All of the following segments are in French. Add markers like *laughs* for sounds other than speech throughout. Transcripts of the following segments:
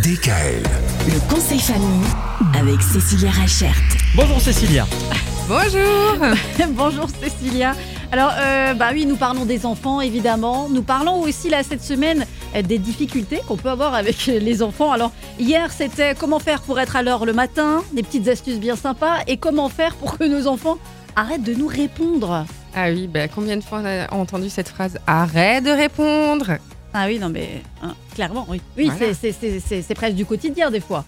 DKL. Le conseil famille avec Cécilia Rachert. Bonjour Cécilia. Bonjour *laughs* Bonjour Cécilia. Alors, euh, bah oui, nous parlons des enfants, évidemment. Nous parlons aussi, là, cette semaine, euh, des difficultés qu'on peut avoir avec *laughs* les enfants. Alors, hier, c'était comment faire pour être à l'heure le matin, des petites astuces bien sympas, et comment faire pour que nos enfants arrêtent de nous répondre. Ah oui, bah, combien de fois on a entendu cette phrase Arrête de répondre? Ah oui, non, mais hein, clairement, oui. Oui, Voilà. c'est- c'est- c'est c'est- c'est presque du quotidien, des fois.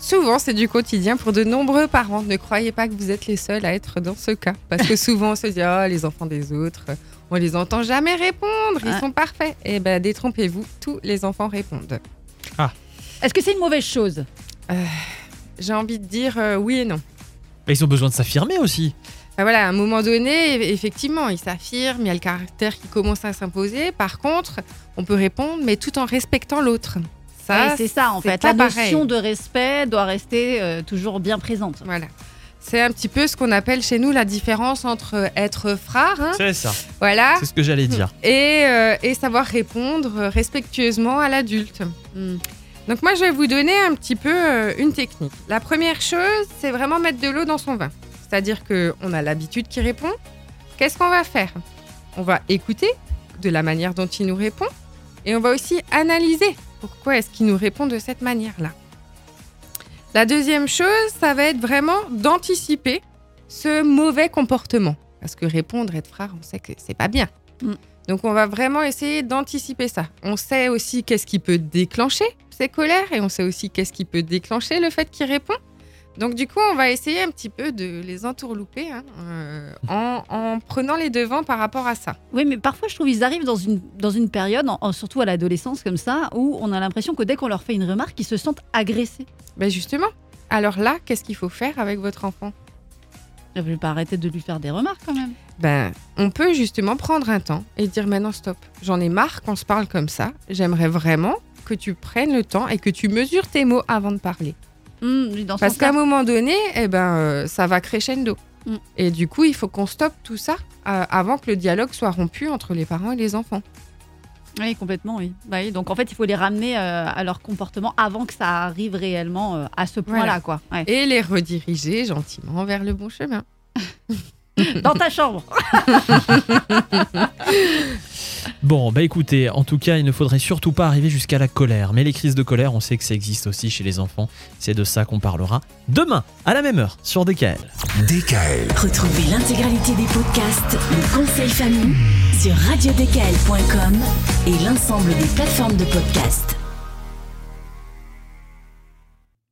Souvent, c'est du quotidien pour de nombreux parents. Ne croyez pas que vous êtes les seuls à être dans ce cas. Parce que *laughs* souvent, on se dit Oh, les enfants des autres, on les entend jamais répondre, ils Ah. sont parfaits. Eh ben, détrompez-vous, tous les enfants répondent. Est-ce que c'est une mauvaise chose? J'ai envie de dire euh, oui et non. Mais ils ont besoin de s'affirmer aussi. Bah voilà, à un moment donné, eff- effectivement, il s'affirme, il y a le caractère qui commence à s'imposer. Par contre, on peut répondre, mais tout en respectant l'autre. Ça, Ouais, C'est ça, en fait. La pareil. notion de respect doit rester euh, toujours bien présente. Voilà. C'est un petit peu ce qu'on appelle chez nous la différence entre être frère, hein, C'est ça. voilà, C'est ce que j'allais dire. et, euh, et savoir répondre respectueusement à l'adulte. Hmm. Donc moi, je vais vous donner un petit peu euh, une technique. La première chose, c'est vraiment mettre de l'eau dans son vin. C'est-à-dire qu'on a l'habitude qui répond. Qu'est-ce qu'on va faire? On va écouter de la manière dont il nous répond, et on va aussi analyser pourquoi est-ce qu'il nous répond de cette manière-là. La deuxième chose, ça va être vraiment d'anticiper ce mauvais comportement. Parce que répondre, être frère, on sait que c'est pas bien. Mm. Donc on va vraiment essayer d'anticiper ça. On sait aussi qu'est-ce qui peut déclencher ces colères et on sait aussi qu'est-ce qui peut déclencher le fait qu'il répond. Donc du coup, on va essayer un petit peu de les entourlouper hein, euh, en, en prenant les devants par rapport à ça. Oui, mais parfois, je trouve qu'ils arrivent dans une, dans une période, en- surtout à l'adolescence comme ça, où on a l'impression que dès qu'on leur fait une remarque, ils se sentent agressés. Ben justement, alors là, qu'est-ce qu'il faut faire avec votre enfant? Je vais pas arrêter de lui faire des remarques quand même. Ben, on peut justement prendre un temps et dire maintenant stop. J'en ai marre qu'on se parle comme ça. J'aimerais vraiment que tu prennes le temps et que tu mesures tes mots avant de parler. Hum, dans Parce qu'à un moment donné, eh ben, euh, ça va crescendo. Mm. Et du coup, il faut qu'on stoppe tout ça euh, avant que le dialogue soit rompu entre les parents et les enfants. Oui, complètement, oui. Bah oui. Donc en fait, il faut les ramener euh, à leur comportement avant que ça arrive réellement euh, à ce point-là, Voilà. quoi. Ouais. Et les rediriger gentiment vers le bon chemin. *laughs* Dans ta chambre. *laughs* Bon, bah écoutez, en tout cas, il ne faudrait surtout pas arriver jusqu'à la colère. Mais les crises de colère, on sait que ça existe aussi chez les enfants. C'est de ça qu'on parlera demain, à la même heure, sur DKL. DKL. Retrouvez l'intégralité des podcasts Le conseil famille sur radiodkl.com et l'ensemble des plateformes de podcasts.